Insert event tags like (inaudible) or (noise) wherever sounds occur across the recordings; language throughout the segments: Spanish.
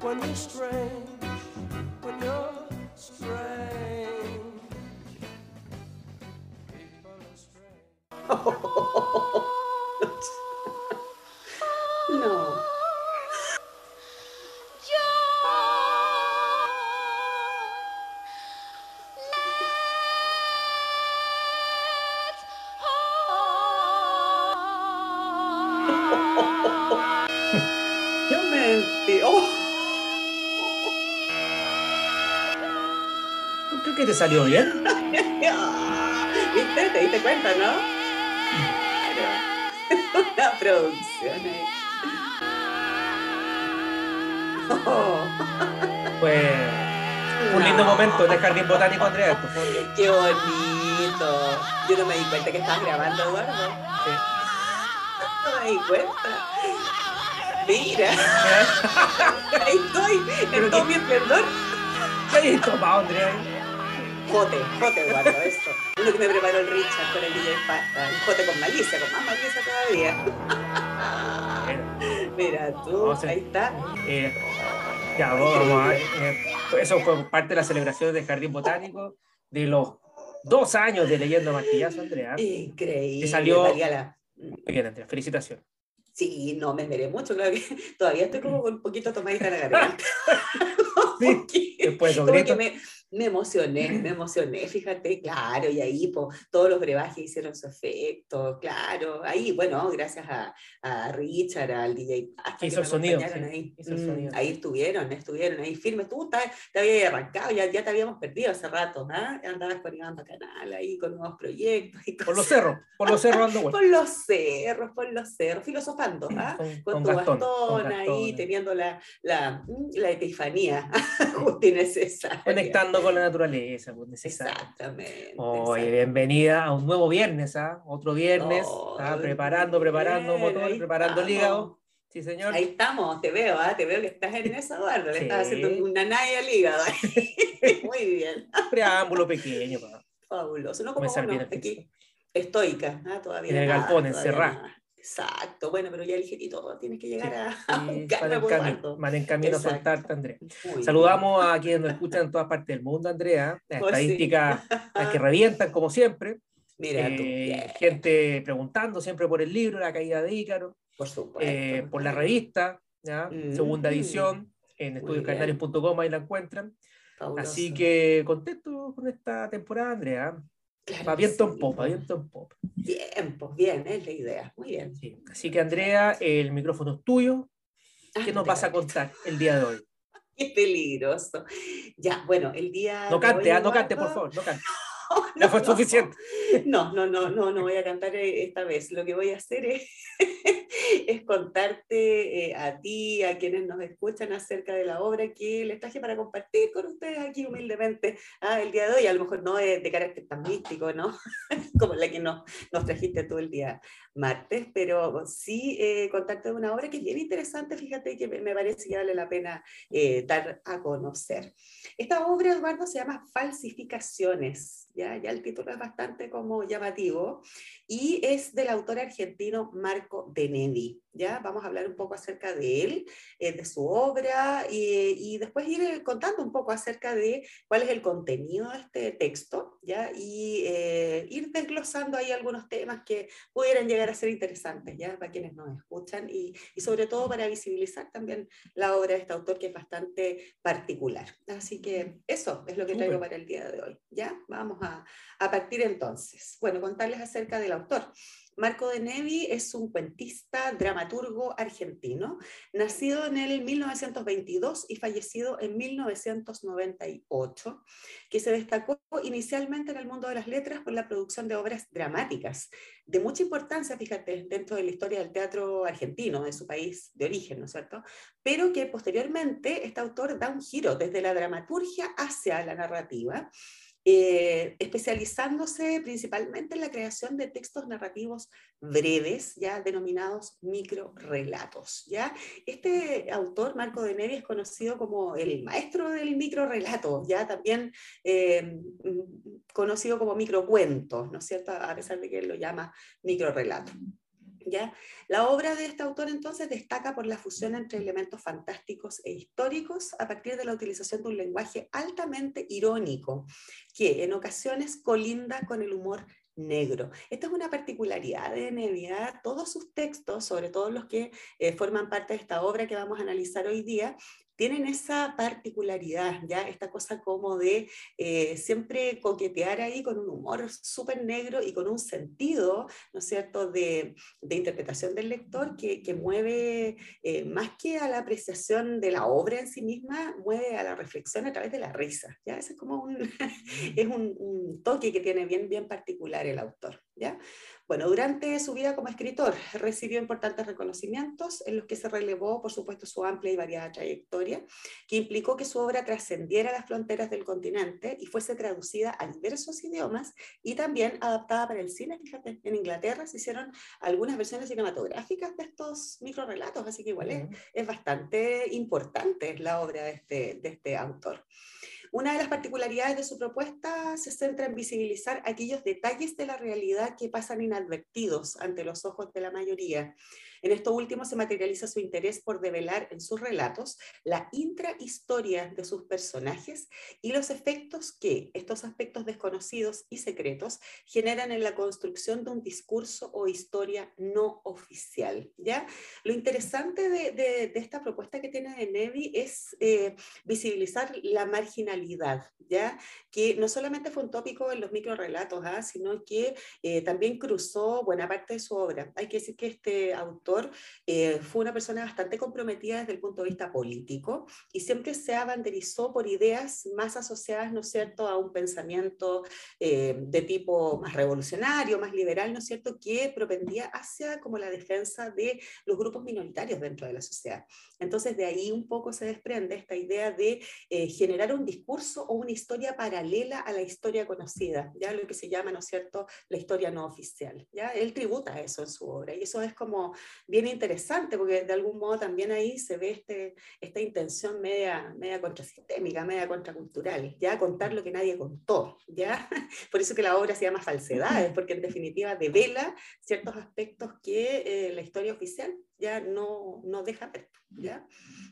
when you're strange, when you're strange. People are strange. No. Yo mentí. Oh, Creo que te salió bien. (laughs) ¿Viste? ¿Te diste cuenta, no? Claro. (laughs) Una producción ahí. Oh, Pues (laughs) un lindo momento de jardín botánico, Andrea. Esto fue un- qué bonito. Yo no me di cuenta que estabas grabando, Eduardo. sí. No me di cuenta. Mira, ahí estoy, en todo mi esplendor. ¿Qué hay tomado, Andrea? Jote, jote, Eduardo, esto. Uno que me preparó el Richard con el DJ Pasta. El jote con malicia, con más malicia todavía. Mira tú, ahí está. eh, ya, vamos a eh, Eso fue parte de las celebraciones del jardín botánico de los dos años de leyendo martillazo, Andrea. Increíble. Te salió- Muy bien, Andrea. Felicitaciones. Sí, no me meré mucho, claro que todavía estoy como con un poquito tomadita en la garganta. (laughs) (laughs) Sí, Después de que me, me emocioné, me emocioné, fíjate, claro, y ahí po, todos los brebajes hicieron su efecto, claro, ahí, bueno, gracias a, a Richard, al DJ Que hizo el sonido, sí, ahí, hizo el Mm, sonido. ahí estuvieron, estuvieron ahí firmes, tú ta- te, habías arrancado, ya, ya te habíamos perdido hace rato, ¿ah? andabas con Iván Bacanal ahí, con nuevos proyectos y Por los cerros, por los cerros ando vuelta. (laughs) Por los cerros, por los cerros, filosofando, ¿ah? Con, con, con tu bastón, con ahí, Gastón, teniendo la, la, mm, la epifanía (laughs) justa y necesaria. Con la naturaleza, pues necesario. Exactamente. Oye, bienvenida a un nuevo viernes, ¿ah? Otro viernes. Oh, ¿ah? Preparando, preparando bien, motor, ahí preparando el hígado. Sí, señor. Ahí estamos, te veo, ¿ah? te veo que estás en esa, Eduardo, le Sí. estás haciendo una naya al hígado. (laughs) Muy bien, Preámbulo pequeño, pa. fabuloso. No como el aquí, estoica, ¿ah? todavía En el nada, galpón, encerrada. Exacto, bueno, pero ya el todo tienes que llegar a, (laughs) a Sí, en por camino, van en camino a soltarte, Andrea. Saludamos a quienes nos escuchan en todas partes del mundo, Andrea. Las (laughs) Pues sí. estadísticas las que revientan, como siempre. Mira tú, Eh, gente preguntando siempre por el libro, La caída de Ícaro, por supuesto. eh, por la revista, ¿ya? Mm. segunda edición, en Muy estudioscardenarios.com, ahí la encuentran. Fabuloso. Así que contento con esta temporada, Andrea. Claro Va viento en pues. viento en popa. Bien, pues bien, es la idea. Muy bien. Sí. Así que, Andrea, el micrófono es tuyo. ¿Qué Ah, nos te vas a contar el día de hoy? (laughs) Qué peligroso. Ya, bueno, el día. No de cante, hoy, ah, no cante, por favor, no cante. (laughs) No, fue no, suficiente. No, no, no, no, no voy a cantar eh, esta vez. Lo que voy a hacer es, (laughs) es contarte eh, a ti, a quienes nos escuchan acerca de la obra que les traje para compartir con ustedes aquí humildemente ah, el día de hoy. A lo mejor no es de carácter tan místico, ¿no? (laughs) Como la que nos, nos trajiste tú el día martes, pero sí eh, contarte de una obra que es bien interesante, fíjate que me me parece que vale la pena eh, dar a conocer. Esta obra, Eduardo, se llama Falsificaciones, ¿ya? ya el título es bastante como llamativo, y es del autor argentino Marco Denedi. ¿ya? Vamos a hablar un poco acerca de él, eh, de su obra, y, y después ir eh, contando un poco acerca de cuál es el contenido de este texto, ¿ya? y eh, ir desglosando ahí algunos temas que pudieran llegar a ser interesantes ¿ya? para quienes nos escuchan, y, y sobre todo para visibilizar también la obra de este autor que es bastante particular. Así que eso es lo que traigo para el día de hoy. ¿ya? Vamos a, a partir entonces. Bueno, contarles acerca del Marco de Nevi es un cuentista, dramaturgo argentino, nacido en el 1922 y fallecido en 1998, que se destacó inicialmente en el mundo de las letras por la producción de obras dramáticas, de mucha importancia, fíjate, dentro de la historia del teatro argentino, de su país de origen, ¿no es cierto? Pero que posteriormente este autor da un giro desde la dramaturgia hacia la narrativa eh, especializándose principalmente en la creación de textos narrativos breves, ya denominados microrelatos. ¿ya? Este autor, Marco de Nevi, es conocido como el maestro del microrelato, ya también eh, conocido como microcuentos, ¿no es cierto? A pesar de que él lo llama microrelato. La obra de este autor entonces destaca por la fusión entre elementos fantásticos e históricos a partir de la utilización de un lenguaje altamente irónico, que en ocasiones colinda con el humor negro. Esta es una particularidad de Nevia. Todos sus textos, sobre todo los que eh, forman parte de esta obra que vamos a analizar hoy día, tienen esa particularidad, ya esta cosa como de eh, siempre coquetear ahí con un humor súper negro y con un sentido, ¿no es cierto?, de, interpretación del lector que, mueve eh, más que a la apreciación de la obra en sí misma, mueve a la reflexión a través de la risa, ¿ya? Ese es como un, (laughs) es un toque que tiene bien, bien particular el autor, ¿ya? Bueno, durante su vida como escritor recibió importantes reconocimientos en los que se relevó, por supuesto, su amplia y variada trayectoria, que implicó que su obra trascendiera las fronteras del continente y fuese traducida a diversos idiomas y también adaptada para el cine. Fíjate, en Inglaterra se hicieron algunas versiones cinematográficas de estos microrelatos, así que igual es, es bastante importante la obra de este, de este autor. Una de las particularidades de su propuesta se centra en visibilizar aquellos detalles de la realidad que pasan inadvertidos ante los ojos de la mayoría en esto último se materializa su interés por develar en sus relatos la intrahistoria de sus personajes y los efectos que estos aspectos desconocidos y secretos generan en la construcción de un discurso o historia no oficial. ¿ya? Lo interesante de, esta propuesta que tiene de Nevi es eh, visibilizar la marginalidad, ¿ya? que no solamente fue un tópico en los microrelatos, ¿ah? sino que eh, también cruzó buena parte de su obra. Hay que decir que este autor eh, fue una persona bastante comprometida desde el punto de vista político y siempre se abanderizó por ideas más asociadas, ¿no es cierto?, a un pensamiento eh, de tipo más revolucionario, más liberal, ¿no es cierto?, que propendía hacia como la defensa de los grupos minoritarios dentro de la sociedad. Entonces, de ahí un poco se desprende esta idea de eh, generar un discurso o una historia paralela a la historia conocida, ya lo que se llama, ¿no es cierto?, la historia no oficial. ¿ya? Él tributa eso en su obra y eso es como bien interesante porque de algún modo también ahí se ve este, esta intención media, media contrasistémica, media contracultural, ya contar lo que nadie contó, ya (laughs) por eso que la obra se llama Falsedades, porque en definitiva devela ciertos aspectos que eh, la historia oficial ya no, no deja ver, ¿ya?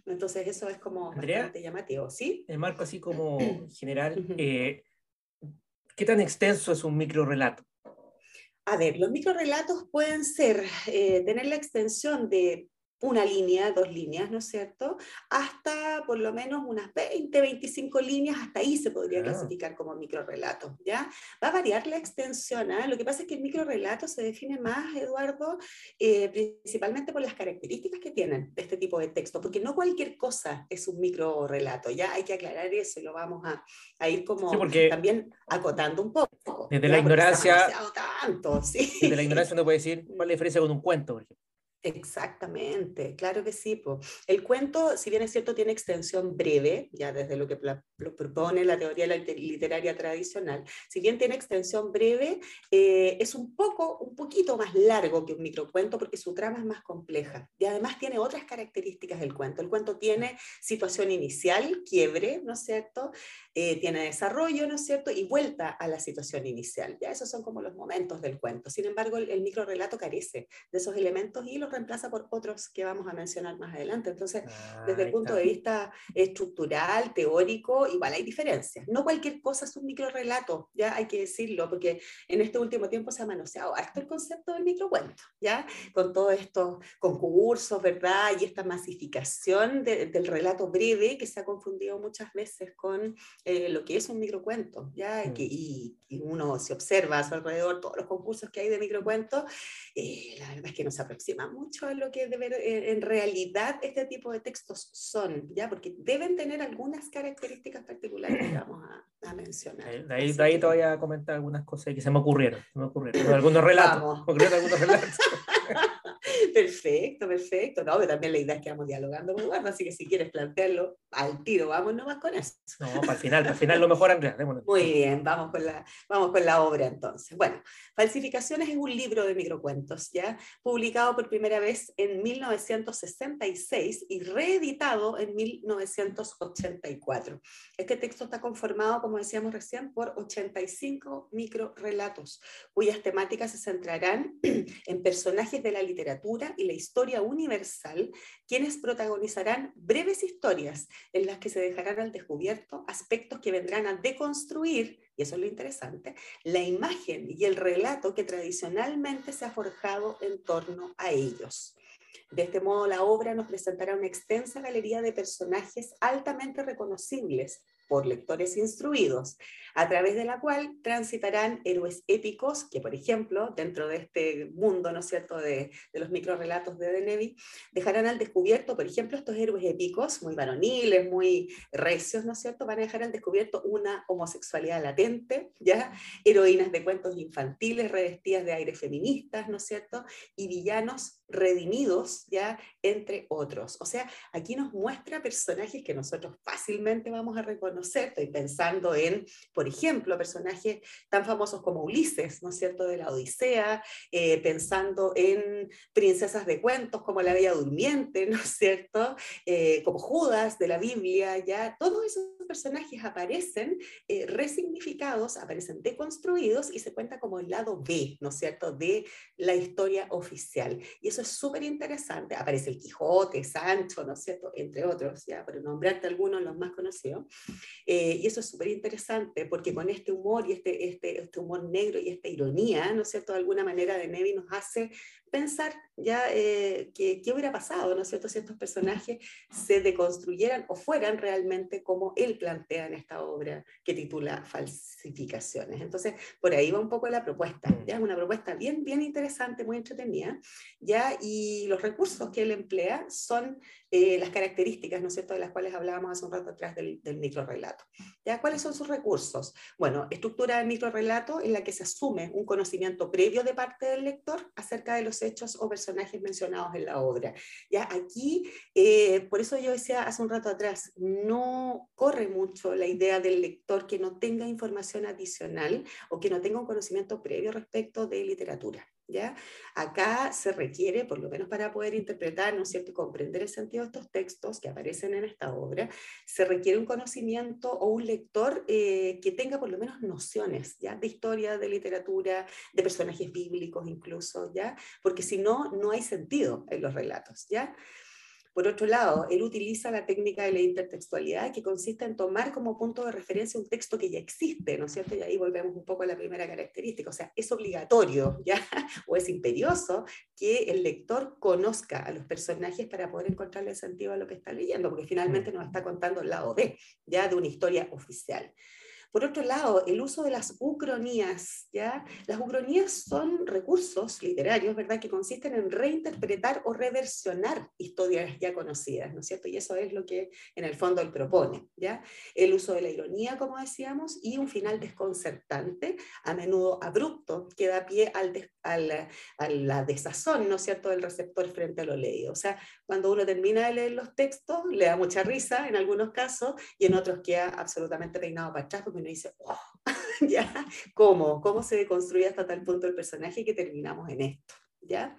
Entonces eso es como bastante llamativo, ¿sí? El marco así como (clears throat) general, eh, ¿qué tan extenso es un micro relato? A ver, los microrelatos pueden ser, eh, tener la extensión de una línea, dos líneas, ¿no es cierto? Hasta por lo menos unas 20, 25 líneas, hasta ahí se podría clasificar como microrelato, ¿ya? Va a variar la extensión, ¿ah? Lo que pasa es que el microrelato se define más, Eduardo, eh, principalmente por las características que tienen este tipo de texto, porque no cualquier cosa es un microrelato, ¿ya? Hay que aclarar eso y lo vamos a, a ir como también acotando un poco. Desde la ignorancia... Tanto, (laughs) ¿sí? Desde la ignorancia uno puede decir, ¿cuál es la diferencia con un cuento, por ejemplo? Exactamente, claro que sí. El cuento, si bien es cierto, tiene extensión breve, ya desde lo que lo propone la teoría literaria tradicional, si bien tiene extensión breve, eh, es un poco, un poquito más largo que un microcuento porque su trama es más compleja y además tiene otras características del cuento. El cuento tiene situación inicial, quiebre, ¿no es cierto? Eh, tiene desarrollo, ¿no es cierto? Y vuelta a la situación inicial. Ya esos son como los momentos del cuento. Sin embargo, el, el microrelato carece de esos elementos y los lo reemplaza por otros que vamos a mencionar más adelante. Entonces, Ah, desde el punto está. de vista estructural, teórico, igual hay diferencias. No cualquier cosa es un microrelato, ya hay que decirlo, porque en este último tiempo se ha manoseado harto el concepto del microcuento, ya con todos estos concursos, ¿verdad? Y esta masificación de- del relato breve que se ha confundido muchas veces con eh, lo que es un microcuento, ¿ya? Mm. Que, y, y uno se observa a su alrededor todos los concursos que hay de microcuentos, eh, la verdad es que no se aproxima mucho a lo que debe, eh, en realidad este tipo de textos son, ¿ya? Porque deben tener algunas características particulares que vamos a, a mencionar. De ahí, de ahí que- te voy a comentar algunas cosas que se me ocurrieron. Se me ocurrieron. Algunos relatos. Vamos. me (laughs) ocurrieron algunos relatos. (laughs) (laughs) Perfecto, perfecto. No, pero también la idea es que vamos dialogando con Eduardo, así que si quieres plantearlo al tiro, vamos nomás con eso. No, para el final, para el final lo mejor, Andrea. démosle. Muy bien, vamos con, la, vamos con la obra entonces. Bueno, Falsificaciones es un libro de microcuentos, ¿ya? Publicado por primera vez en 1966 y reeditado en 1984. Este texto está conformado, como decíamos recién, por 85 microrelatos, cuyas temáticas se centrarán (clears throat) en personajes de la literatura y la historia universal, quienes protagonizarán breves historias en las que se dejarán al descubierto aspectos que vendrán a deconstruir, y eso es lo interesante, la imagen y el relato que tradicionalmente se ha forjado en torno a ellos. De este modo, la obra nos presentará una extensa galería de personajes altamente reconocibles por lectores instruidos, a través de la cual transitarán héroes épicos que, por ejemplo, dentro de este mundo, ¿no es cierto?, de, de los microrelatos de Denevi, dejarán al descubierto, por ejemplo, estos héroes épicos, muy varoniles, muy recios, ¿no es cierto?, van a dejar al descubierto una homosexualidad latente, ¿ya? Heroínas de cuentos infantiles revestidas de aires feministas, ¿no es cierto?, y villanos redimidos, ¿ya?, entre otros. O sea, aquí nos muestra personajes que nosotros fácilmente vamos a reconocer. Estoy pensando en, por ejemplo, personajes tan famosos como Ulises, ¿no es cierto?, de la Odisea, eh, pensando en princesas de cuentos como la Bella Durmiente, ¿no es cierto?, eh, como Judas de la Biblia, ya todos esos personajes aparecen eh, resignificados, aparecen deconstruidos y se cuenta como el lado B, ¿no es cierto?, de la historia oficial. Y eso es súper interesante. Aparece el Quijote, Sancho, ¿no es cierto?, entre otros, ya, por nombrarte algunos, los más conocidos. Eh, y eso es súper interesante porque con este humor y este, este, este humor negro y esta ironía, ¿no es cierto?, de alguna manera de Nevi nos hace pensar ya eh, que, qué hubiera pasado, ¿no es cierto?, si estos personajes se deconstruyeran o fueran realmente como él plantea en esta obra que titula Falsificaciones. Entonces, por ahí va un poco la propuesta, ya es una propuesta bien, bien interesante, muy entretenida, ya, y los recursos que él emplea son eh, las características, ¿no es cierto?, de las cuales hablábamos hace un rato atrás del, del microrelato. ¿Ya? ¿Cuáles son sus recursos? Bueno, estructura del microrelato en la que se asume un conocimiento previo de parte del lector acerca de los hechos o personajes mencionados en la obra. Ya aquí, eh, por eso yo decía hace un rato atrás, no corre mucho la idea del lector que no tenga información adicional o que no tenga un conocimiento previo respecto de literatura. Acá se requiere, por lo menos para poder interpretar, ¿no es cierto?, y comprender el sentido de estos textos que aparecen en esta obra, se requiere un conocimiento o un lector eh, que tenga por lo menos nociones, ¿ya?, de historia, de literatura, de personajes bíblicos incluso, ¿ya?, porque si no, no hay sentido en los relatos, ¿ya?, por otro lado, él utiliza la técnica de la intertextualidad que consiste en tomar como punto de referencia un texto que ya existe, ¿no es cierto? Y ahí volvemos un poco a la primera característica, o sea, es obligatorio, (laughs) ¿ya? O es imperioso que el lector conozca a los personajes para poder encontrarle sentido a lo que está leyendo, porque finalmente nos está contando el lado B, ¿ya? De una historia oficial. Por otro lado, el uso de las ucronías, ¿ya? Las ucronías son recursos literarios, ¿verdad?, que consisten en reinterpretar o reversionar historias ya conocidas, ¿no es cierto? Y eso es lo que en el fondo él propone, ¿ya? El uso de la ironía, como decíamos, y un final desconcertante, a menudo abrupto, que da pie al, des al a la desazón, ¿no es cierto?, del receptor frente a lo leído. O sea, cuando uno termina de leer los textos, le da mucha risa en algunos casos y en otros queda absolutamente peinado para atrás porque uno dice, oh, (laughs) ¿ya? ¿Cómo? ¿Cómo se deconstruye hasta tal punto el personaje que terminamos en esto? ¿Ya?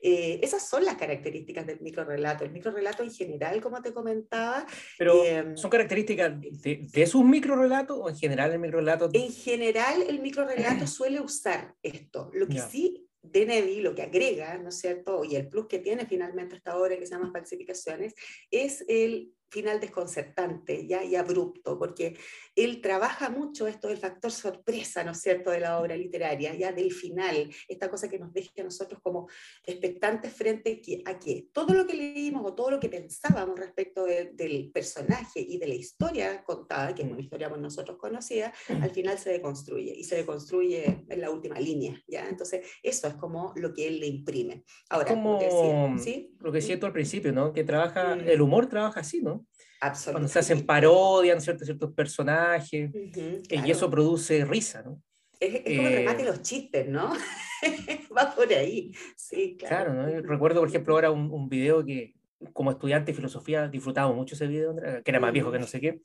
Eh, esas son las características del microrelato. El microrelato en general, como te comentaba. Pero, eh, ¿son características de, de sus microrelatos o en general el microrelato? En general, el microrelato (clears throat) suele usar esto. Lo que Ya. sí de Nevi, lo que agrega, ¿no es cierto? Y el plus que tiene finalmente esta obra que se llama Falsificaciones, es el final desconcertante ya y abrupto, porque él trabaja mucho esto del factor sorpresa, ¿no es cierto?, de la obra literaria, ya del final, esta cosa que nos deja a nosotros como expectantes frente a que todo lo que leímos o todo lo que pensábamos respecto del personaje y de la historia contada, que es una historia por nosotros conocida, al final se deconstruye y se deconstruye en la última línea, ¿ya? Entonces, eso es como lo que él le imprime. Ahora, como lo que decía tú al principio, ¿no? Que trabaja, mm. el humor trabaja así, ¿no? Cuando se hacen parodias, ¿cierto? Ciertos personajes, y eso produce risa, ¿no? Es, como el remate de los chistes, ¿no? (laughs) Va por ahí, sí, claro. claro ¿no? Recuerdo, por ejemplo, ahora un, un, video que como estudiante de filosofía disfrutaba mucho ese video, que era más viejo que no sé qué,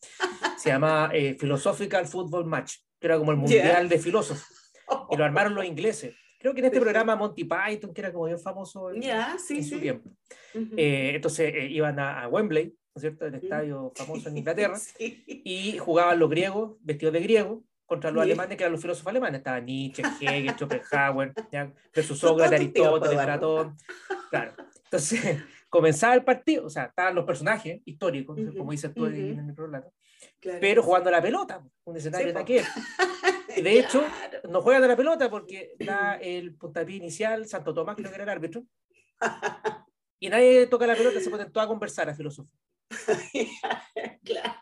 se llama eh, Philosophical Football Match, que era como el mundial de filósofos, y lo armaron los (laughs) ingleses. Creo que en este programa Monty Python, que era como bien famoso en, sí, su tiempo. Eh, entonces eh, iban a, a Wembley, cierto?, el estadio famoso en (laughs) Inglaterra, y jugaban los griegos vestidos de griego contra los alemanes, que eran los filósofos alemanes. Estaba Nietzsche, Hegel, (laughs) Schopenhauer, ¿ya? Jesús Sócrates, Aristóteles, Platón. Claro. Entonces, (laughs) comenzaba el partido, o sea, estaban los personajes históricos, como dices tú en el pero jugando a la pelota, un escenario de aquel. De hecho, no juegan a la pelota porque da el puntapié inicial, Santo Tomás creo que era el árbitro, y nadie toca la pelota, se ponen todos a conversar a filosofía. (laughs) claro,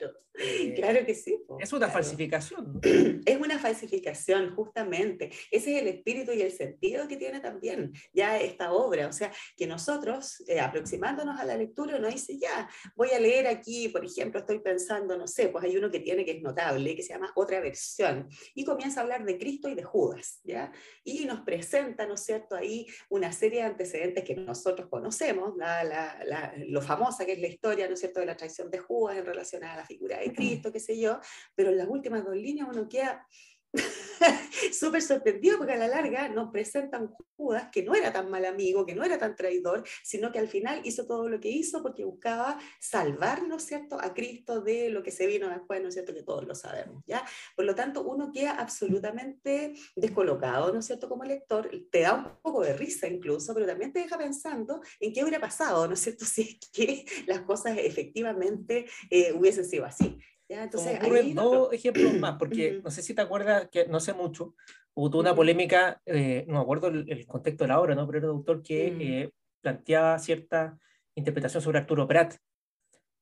(laughs) eh, claro que sí. es una falsificación. (clears throat) Es una falsificación, justamente. Ese es el espíritu y el sentido que tiene también ya esta obra. O sea, que nosotros, eh, aproximándonos a la lectura, uno dice, ya, voy a leer aquí, por ejemplo, estoy pensando, no sé, pues hay uno que tiene que es notable, que se llama Otra versión, y comienza a hablar de Cristo y de Judas, ¿ya? Y nos presenta, ¿no es cierto?, ahí una serie de antecedentes que nosotros conocemos, la, la, lo famosa que es la historia, ¿no es cierto?, de la traición de Judas en relación a la figura de Cristo, qué sé yo, pero en las últimas dos líneas uno queda (laughs) súper sorprendido porque a la larga nos presentan Judas que no era tan mal amigo, que no era tan traidor, sino que al final hizo todo lo que hizo porque buscaba salvar, ¿no es cierto?, a Cristo de lo que se vino después, ¿no es cierto?, que todos lo sabemos, ¿ya? Por lo tanto, uno queda absolutamente descolocado, ¿no es cierto?, como lector, te da un poco de risa incluso, pero también te deja pensando en qué hubiera pasado, ¿no es cierto?, (laughs) si es que las cosas efectivamente eh, hubiesen sido así. Entonces, ocurren dos ejemplos (clears throat) más, porque no sé si te acuerdas, que no sé mucho, hubo una polémica, eh, no me acuerdo el, contexto de la obra, ¿no? pero era un autor que mm. eh, planteaba cierta interpretación sobre Arturo Prat.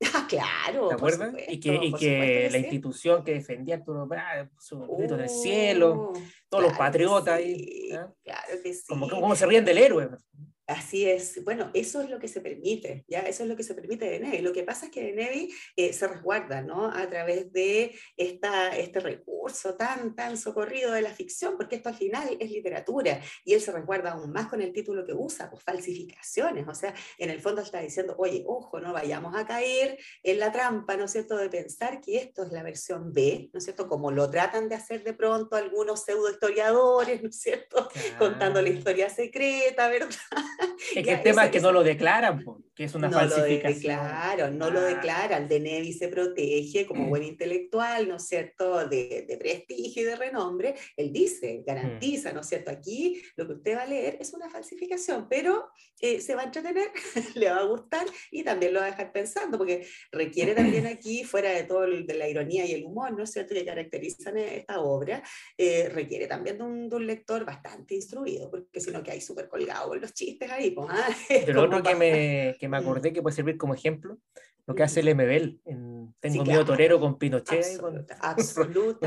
(laughs) Ah, claro. ¿Te acuerdas? y que, y que la institución que defendía a Arturo Prat, su grito del cielo, oh, todos los patriotas ahí. Claro que sí. Como, como se ríen del héroe. Así es, bueno, eso es lo que se permite, ¿ya? Eso es lo que se permite de Nevi. Lo que pasa es que de Nevi eh, se resguarda, ¿no? A través de esta, este recurso tan, tan socorrido de la ficción, porque esto al final es literatura, y él se resguarda aún más con el título que usa, pues falsificaciones, o sea, en el fondo está diciendo, oye, ojo, no vayamos a caer en la trampa, ¿no es cierto?, de pensar que esto es la versión B, ¿no es cierto?, como lo tratan de hacer de pronto algunos pseudo historiadores, ¿no es cierto?, (laughs) contando la historia secreta, ¿verdad? Es que el tema es que no lo declaran, que es una falsificación. Claro, no lo ah. declaran. De Nevi se protege como buen intelectual, ¿no es cierto?, de, de, prestigio y de renombre. Él dice, garantiza, ¿no es cierto? Aquí lo que usted va a leer es una falsificación, pero eh, se va a entretener, (laughs) le va a gustar y también lo va a dejar pensando, porque requiere también (clears throat) aquí, fuera de todo de la ironía y el humor, ¿no es cierto?, que caracterizan esta obra, eh, requiere también de un, de un, lector bastante instruido, porque si no que hay súper colgado los chistes ahí. Pues, ah, (laughs) Pero otro que me, que me acordé que puede servir como ejemplo, lo que hace el MBL en Tengo miedo torero con Pinochet, con,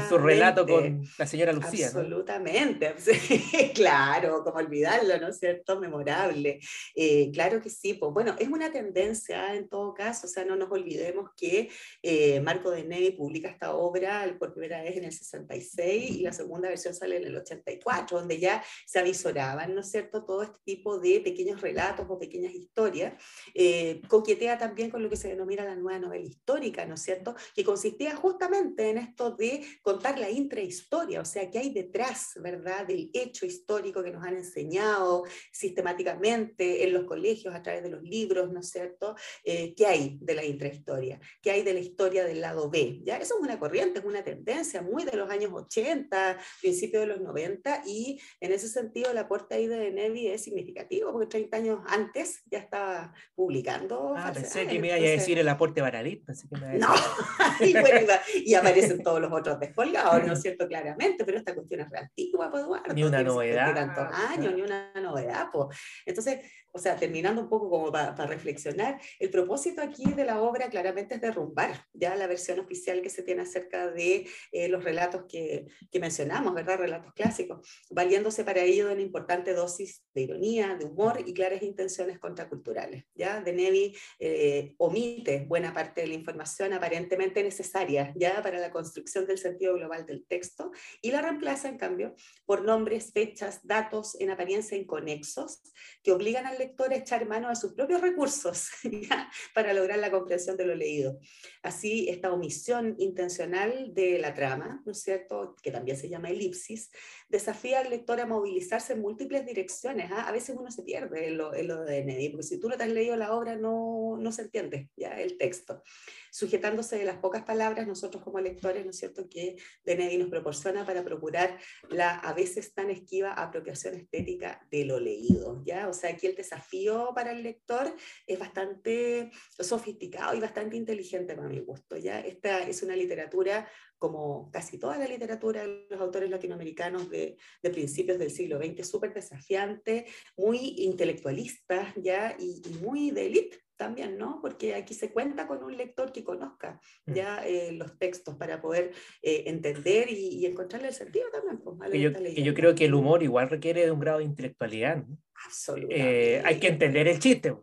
su relato con la señora Lucía. Absolutamente, (laughs) claro, como olvidarlo, ¿no es cierto? Memorable. Eh, claro que sí, pues bueno, es una tendencia en todo caso, o sea, no nos olvidemos que eh, Marco de Nevi publica esta obra por primera vez en el 66 y la segunda versión sale en el 84, donde ya se avisoraban, ¿no es cierto?, todo este tipo de pequeños relatos o pequeñas historias. Eh, coquetea también con lo que se denomina mira la nueva novela histórica, ¿no es cierto? Que consistía justamente en esto de contar la intrahistoria, o sea, qué hay detrás, ¿verdad?, del hecho histórico que nos han enseñado sistemáticamente en los colegios a través de los libros, ¿no es cierto? Eh, ¿Qué hay de la intrahistoria? ¿Qué hay de la historia del lado B? ¿Ya? Eso es una corriente, es una tendencia muy de los años 80, principios de los 90, y en ese sentido el aporte ahí de Nevi es significativo, porque 30 años antes ya estaba publicando. Ah, pensé que me iba a decir el aporte Baradit. Pensé que me no, (laughs) y, bueno, y, (laughs) aparecen todos los otros descolgados, ¿no es cierto? Claramente, pero esta cuestión es re antigua, pues Eduardo. Ni una novedad. tantos años, ni una novedad, pues. Entonces, o sea, terminando un poco como para, reflexionar, el propósito aquí de la obra claramente es derrumbar ya la versión oficial que se tiene acerca de eh, los relatos que, que, mencionamos, ¿verdad? Relatos clásicos, valiéndose para ello de una importante dosis de ironía, de humor y claras intenciones contraculturales. ¿ya? De Nevi eh, omite buena parte de la información aparentemente necesaria ya para la construcción del sentido global del texto y la reemplaza, en cambio, por nombres, fechas, datos en apariencia inconexos que obligan al lector a echar mano a sus propios recursos (laughs) para lograr la comprensión de lo leído. Así, esta omisión intencional de la trama, ¿no es cierto?, que también se llama elipsis, desafía al lector a movilizarse en múltiples direcciones. ¿ah? A veces uno se pierde en lo, en lo de Neddy, porque si tú no te has leído la obra no, no se entiende ya el texto sujetándose de las pocas palabras, nosotros como lectores, ¿no es cierto?, que Denedi nos proporciona para procurar la a veces tan esquiva apropiación estética de lo leído, ¿ya? O sea, aquí el desafío para el lector es bastante sofisticado y bastante inteligente para mi gusto, ¿ya? Esta es una literatura como casi toda la literatura de los autores latinoamericanos de, de principios del siglo XX, súper desafiante, muy intelectualista, ¿ya? Y, y muy de élite, también, ¿no? Porque aquí se cuenta con un lector que conozca mm. ya eh, los textos para poder eh, entender y, encontrarle el sentido también. Pues, yo, yo, creo que el humor igual requiere de un grado de intelectualidad. ¿no? Absolutamente. Eh, hay que entender el chiste.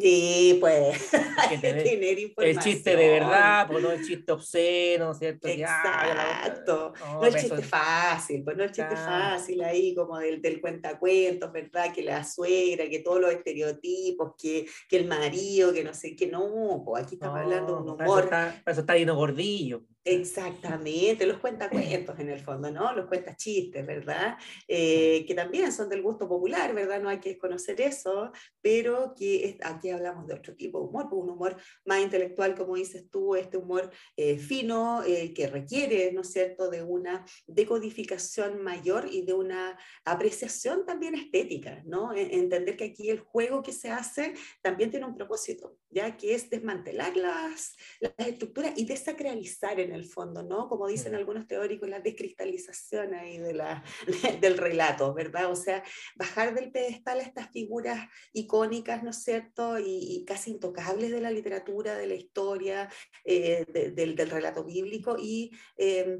Sí, pues (laughs) hay que tener, información. El chiste de verdad, pues no el chiste obsceno, ¿cierto? Exacto. no, el chiste fácil, pues no el chiste fácil ahí como del, del cuentacuentos, ¿verdad? Que la suegra, que todos los estereotipos, que, que el marido, que no sé qué, no, pues aquí estamos hablando de un humor. Para eso está, para eso está lleno gordillo. Exactamente, los (clears throat) cuentacuentos en el fondo, ¿no? Los cuentachistes, ¿verdad? Eh, que también son del gusto popular, ¿verdad? No hay que desconocer eso, pero que aquí hablamos de otro tipo de humor, pues un humor más intelectual, como dices tú, este humor eh, fino, eh, que requiere, ¿no es cierto?, de una decodificación mayor y de una apreciación también estética, ¿no? E, entender que aquí el juego que se hace también tiene un propósito, ya que es desmantelar las, las estructuras y desacralizar en el fondo, ¿no? Como dicen algunos teóricos, la descristalización ahí de la, (laughs) del relato, ¿verdad? O sea, bajar del pedestal a estas figuras icónicas, ¿no es cierto? Y, casi intocables de la literatura, de la historia, eh, del, del, relato bíblico y eh,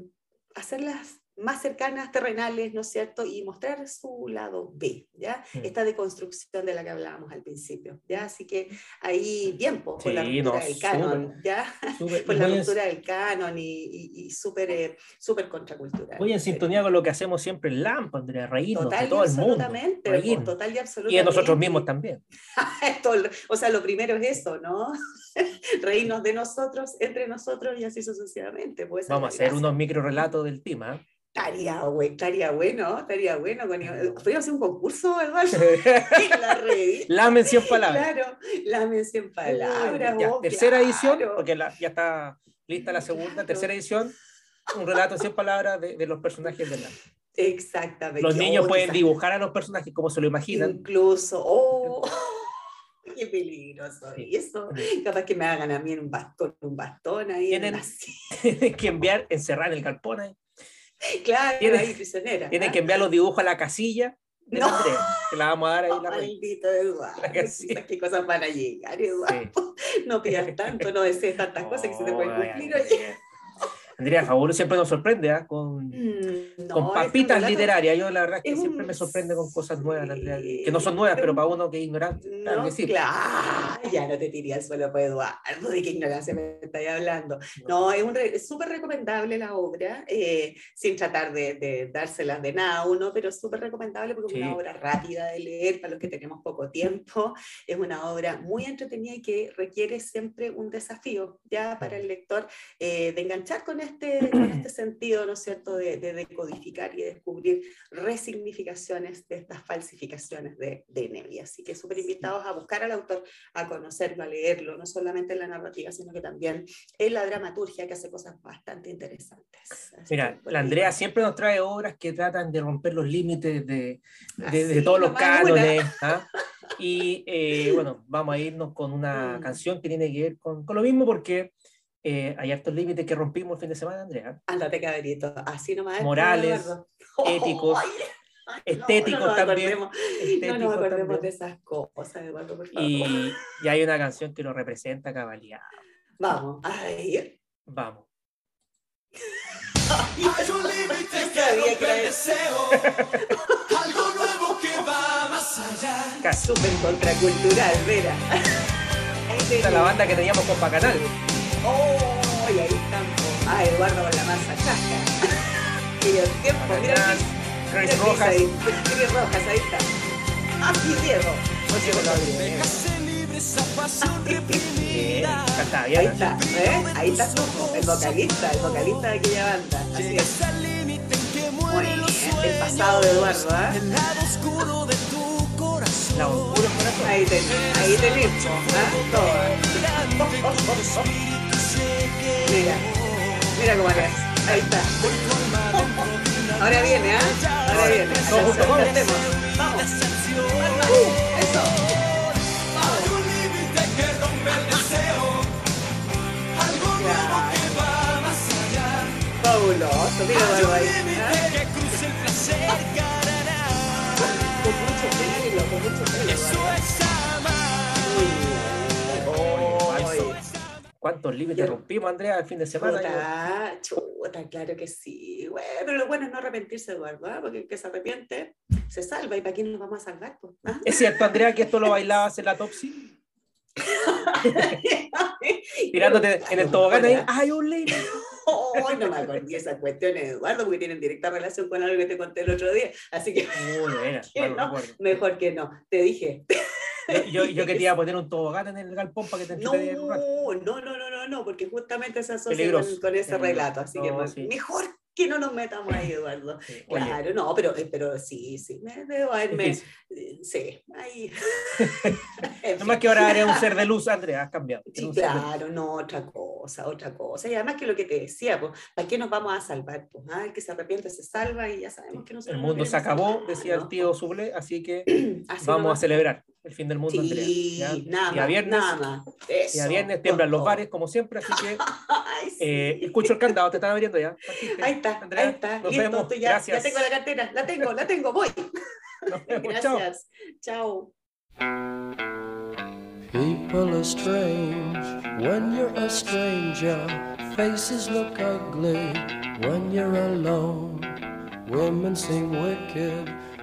hacerlas más cercanas, terrenales, ¿no es cierto? Y mostrar su lado B, ¿ya? Mm. Esta deconstrucción de la que hablábamos al principio, ¿ya? Así que ahí bien, por la ruptura del canon, ¿ya? por (laughs) la ruptura del canon y, y, súper eh, contracultural. Muy en sintonía con lo que hacemos siempre en LAMP, Andrea, reírnos total de todo el mundo. Reírnos. Total y absolutamente. Y de nosotros mismos también. (laughs) o sea, lo primero es eso, ¿no? (laughs) Reírnos de nosotros, entre nosotros y así sucesivamente. Pues, Vamos a hacer unos micro relatos del tema. Estaría, estaría bueno, estaría bueno. (laughs) Podríamos hacer un concurso, ¿verdad? (laughs) la, la mención palabra. Claro, la mención palabra. tercera edición, porque ya está lista la segunda, tercera edición, un relato en 100 palabras de, de los personajes de la. Exactamente. Los niños pueden dibujar a los personajes como se lo imaginan. Incluso, oh, (laughs) qué peligroso. Y eso, capaz que me hagan a mí en un bastón, un bastón ahí. Tienen, que enviar, encerrar el galpón ahí. (laughs) Claro, tiene, ahí prisionera. Tienen que enviar los dibujos a la casilla de no. Andrea, que la vamos a dar ahí la Maldito Eduardo. (laughs) ¿Qué cosas van a llegar, Eduardo? No pidas tanto, no desees tantas cosas que se te pueden (laughs) cumplir. Oye. Andrea Favoro siempre nos sorprende ¿ah? con, Mm, no, con es papitas literarias. Yo la verdad es que es siempre me sorprende con cosas nuevas, Andrea, sí, que no son nuevas, es pero para uno que es ignorante, claro No, que sí. claro, ya no te tiré al suelo, pues Eduardo, de qué ignorancia me estáis hablando. No, es un re- es súper recomendable la obra, eh, sin tratar de, de dárselas de nada a uno, pero súper recomendable porque es Sí. una obra rápida de leer para los que tenemos poco tiempo. Es una obra muy entretenida y que requiere siempre un desafío ya para el lector eh, de enganchar con este, con este sentido, ¿no es cierto?, de, de decodificar y descubrir resignificaciones de estas falsificaciones de, de Nevi. Así que súper invitados a buscar al autor, a conocerlo, a leerlo, no solamente en la narrativa, sino que también en la dramaturgia, que hace cosas bastante interesantes. Así Mira, la Andrea siempre nos trae obras que tratan de romper los límites de, de, de todos los cánones. ¿ah? Y eh, bueno, vamos a irnos con una (laughs) Mm. canción que tiene que ver con, con lo mismo porque eh, hay hartos límites que rompimos el fin de semana, Andrea. Ándate, cabrito. Así nomás. Morales, (laughs) éticos, ay, estéticos no también, No nos acordemos también. de esas cosas, Eduardo, por favor. Y, y hay una canción que lo representa cabalidad. Vamos. (laughs) Ay, Vamos. Hay un límite que rompe el deseo, algo nuevo que va más allá. Casi. súper contracultural. Ahí Esta es la banda que teníamos con Bacanal. ¡Oh! Y ahí estamos. Ah, Eduardo con la masa chasca. (laughs) Y el tiempo, mira aquí, Rojas. ahí. Chris Rojas, ahí está. Ah, y Diego. Pasión Bien, reprimida. cantaba Ahí. ¿eh? está, ¿eh? Ahí está el vocalista, el vocalista de aquella banda. Así es. Muy bien, el pasado de Eduardo, ¿ah? El lado oscuro de tu corazón. La corazón. Ahí tenés, ahí tenés, ¿ah? Todo. Mira, mira cómo hace. Ahí está. Ahora viene, ¿ah? Ahora viene. Vamos. Vamos. Eso. Hay un límite que rompe ¿Cuántos límites Yo- rompimos, Andrea, el fin de semana? Chuta, chuta, claro que sí. Bueno, pero lo bueno es no arrepentirse, Eduardo, porque el que se arrepiente se salva. ¿Y para quién nos vamos a salvar? pues? ¿Ah? ¿Es cierto, Andrea, que esto lo bailabas en la Topsy? (laughs) Tirándote en el tobogán ahí. ¡Hay un límite! (laughs) Oh, no me acordé esas cuestiones, Eduardo, porque tienen directa relación con algo que te conté el otro día. Así que Uy, buena, (laughs) Que no. mejor que no. Te dije. Yo, yo, yo que te iba a (laughs) poner un tobogán en el galpón para que te No, no, no, no, no, no, porque justamente se asocia con, con ese relato. Así que No, sí. mejor que no nos metamos ahí, Eduardo. (laughs) Sí, oye, Claro, no, pero, eh, pero sí, sí, me debo haberme. eh, Sí, ahí. (laughs) No más que ahora eres un ser de luz, Andrea, has cambiado. Sí, claro, no, otra cosa, otra cosa. Y además que lo que te decía, pues, ¿para qué nos vamos a salvar? Pues, ah, el que se arrepiente se salva y ya sabemos que no El mundo se acabó, decía el tío Suble, así que (clears throat) vamos a celebrar el fin del mundo, Andrea. Sí, ¿ya? nada Día más, viernes, nada más. día Eso, viernes tiemblan los bares, como siempre, así que. (laughs) Ay, sí. eh, escucho el candado, te están abriendo ya. Partiste. Ahí está, Andrea, ahí está. nos Listo, vemos. tú ya, ya Gracias. tengo la cartera, la tengo, la tengo, voy. Nos (laughs) vemos, chao. Gracias. Chao. People are strange when you're a stranger. Faces look ugly when you're alone. Women seem wicked